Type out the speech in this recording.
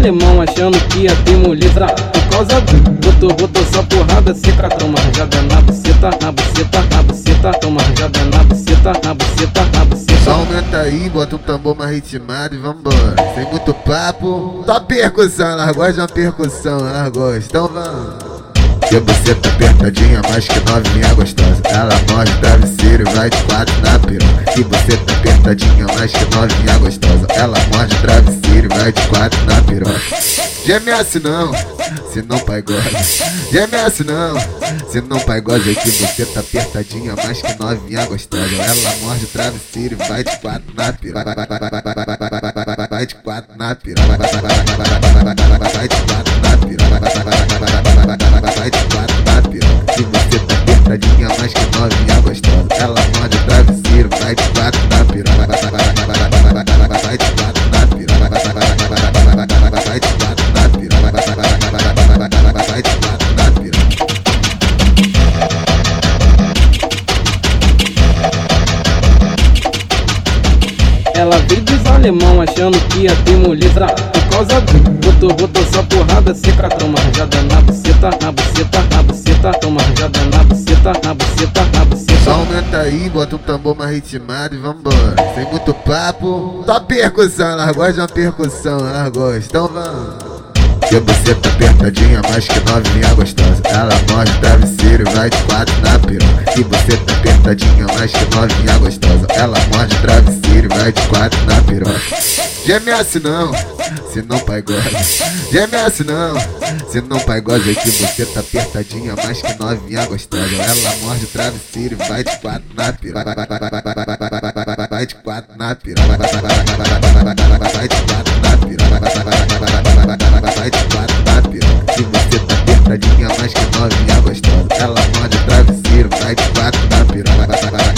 alemão achando que ia ter moleza Por causa do botou, botou só porrada seca Toma rajada na buceta, na buceta, na buceta Toma rajada na buceta, na buceta, na buceta. Aumenta aí, bota um tambor mais ritmado e vambora. Sem muito papo, só percussão Elas gostam de percussão, elas gostam Então vamos. Que você tá apertadinha, mais que novinha gostosa Ela morde travesseiro e vai de quatro na piroca. Que você tá apertadinha, mais que novinha gostosa Ela morde travesseiro vai de quatro na piroca. GMS não, se não pai gosta GMS não, se não pai gosta É que você tá apertadinha, mais que novinha gostosa. Ela morde travesseiro e vai de quatro na piroca. Vai de quatro na piroca. Vai de quatro na piroca. Vai de quatro na piroca. Se você tá apertadinha, mais que novinha gostosa. Ela morde o travesseiro, vai de quatro na piroca Ela veio dos alemão achando que ia ter moleza. Por causa do botou, botou só porrada seca Toma rajada na buceta, na buceta, na buceta Toma rajada na buceta, na buceta, na buceta. Só aumenta aí, bota um tambor mais ritmado e vambora. Sem muito papo, só percussão Elas gostam de uma percussão, elas gostam. Então vamos. Que você tá apertadinha, mais que novinha gostosa. Ela morde travesseiro e vai de quatro na piroca Que você tá apertadinha, mais que novinha gostosa. Ela morde travesseiro e vai de quatro na piroca. GMS não, se não pai gosta não, se não pai gosta que você tá apertadinha, mais que novinha gostosa. Ela morde travesseiro e vai de quatro na piroca. Vai de quatro na piroca. Vai de quatro na piroca. Vai de quatro na piroca. Se você tá apertadinha, mais que novinha gostosa tiro, sai de quatro da piroca.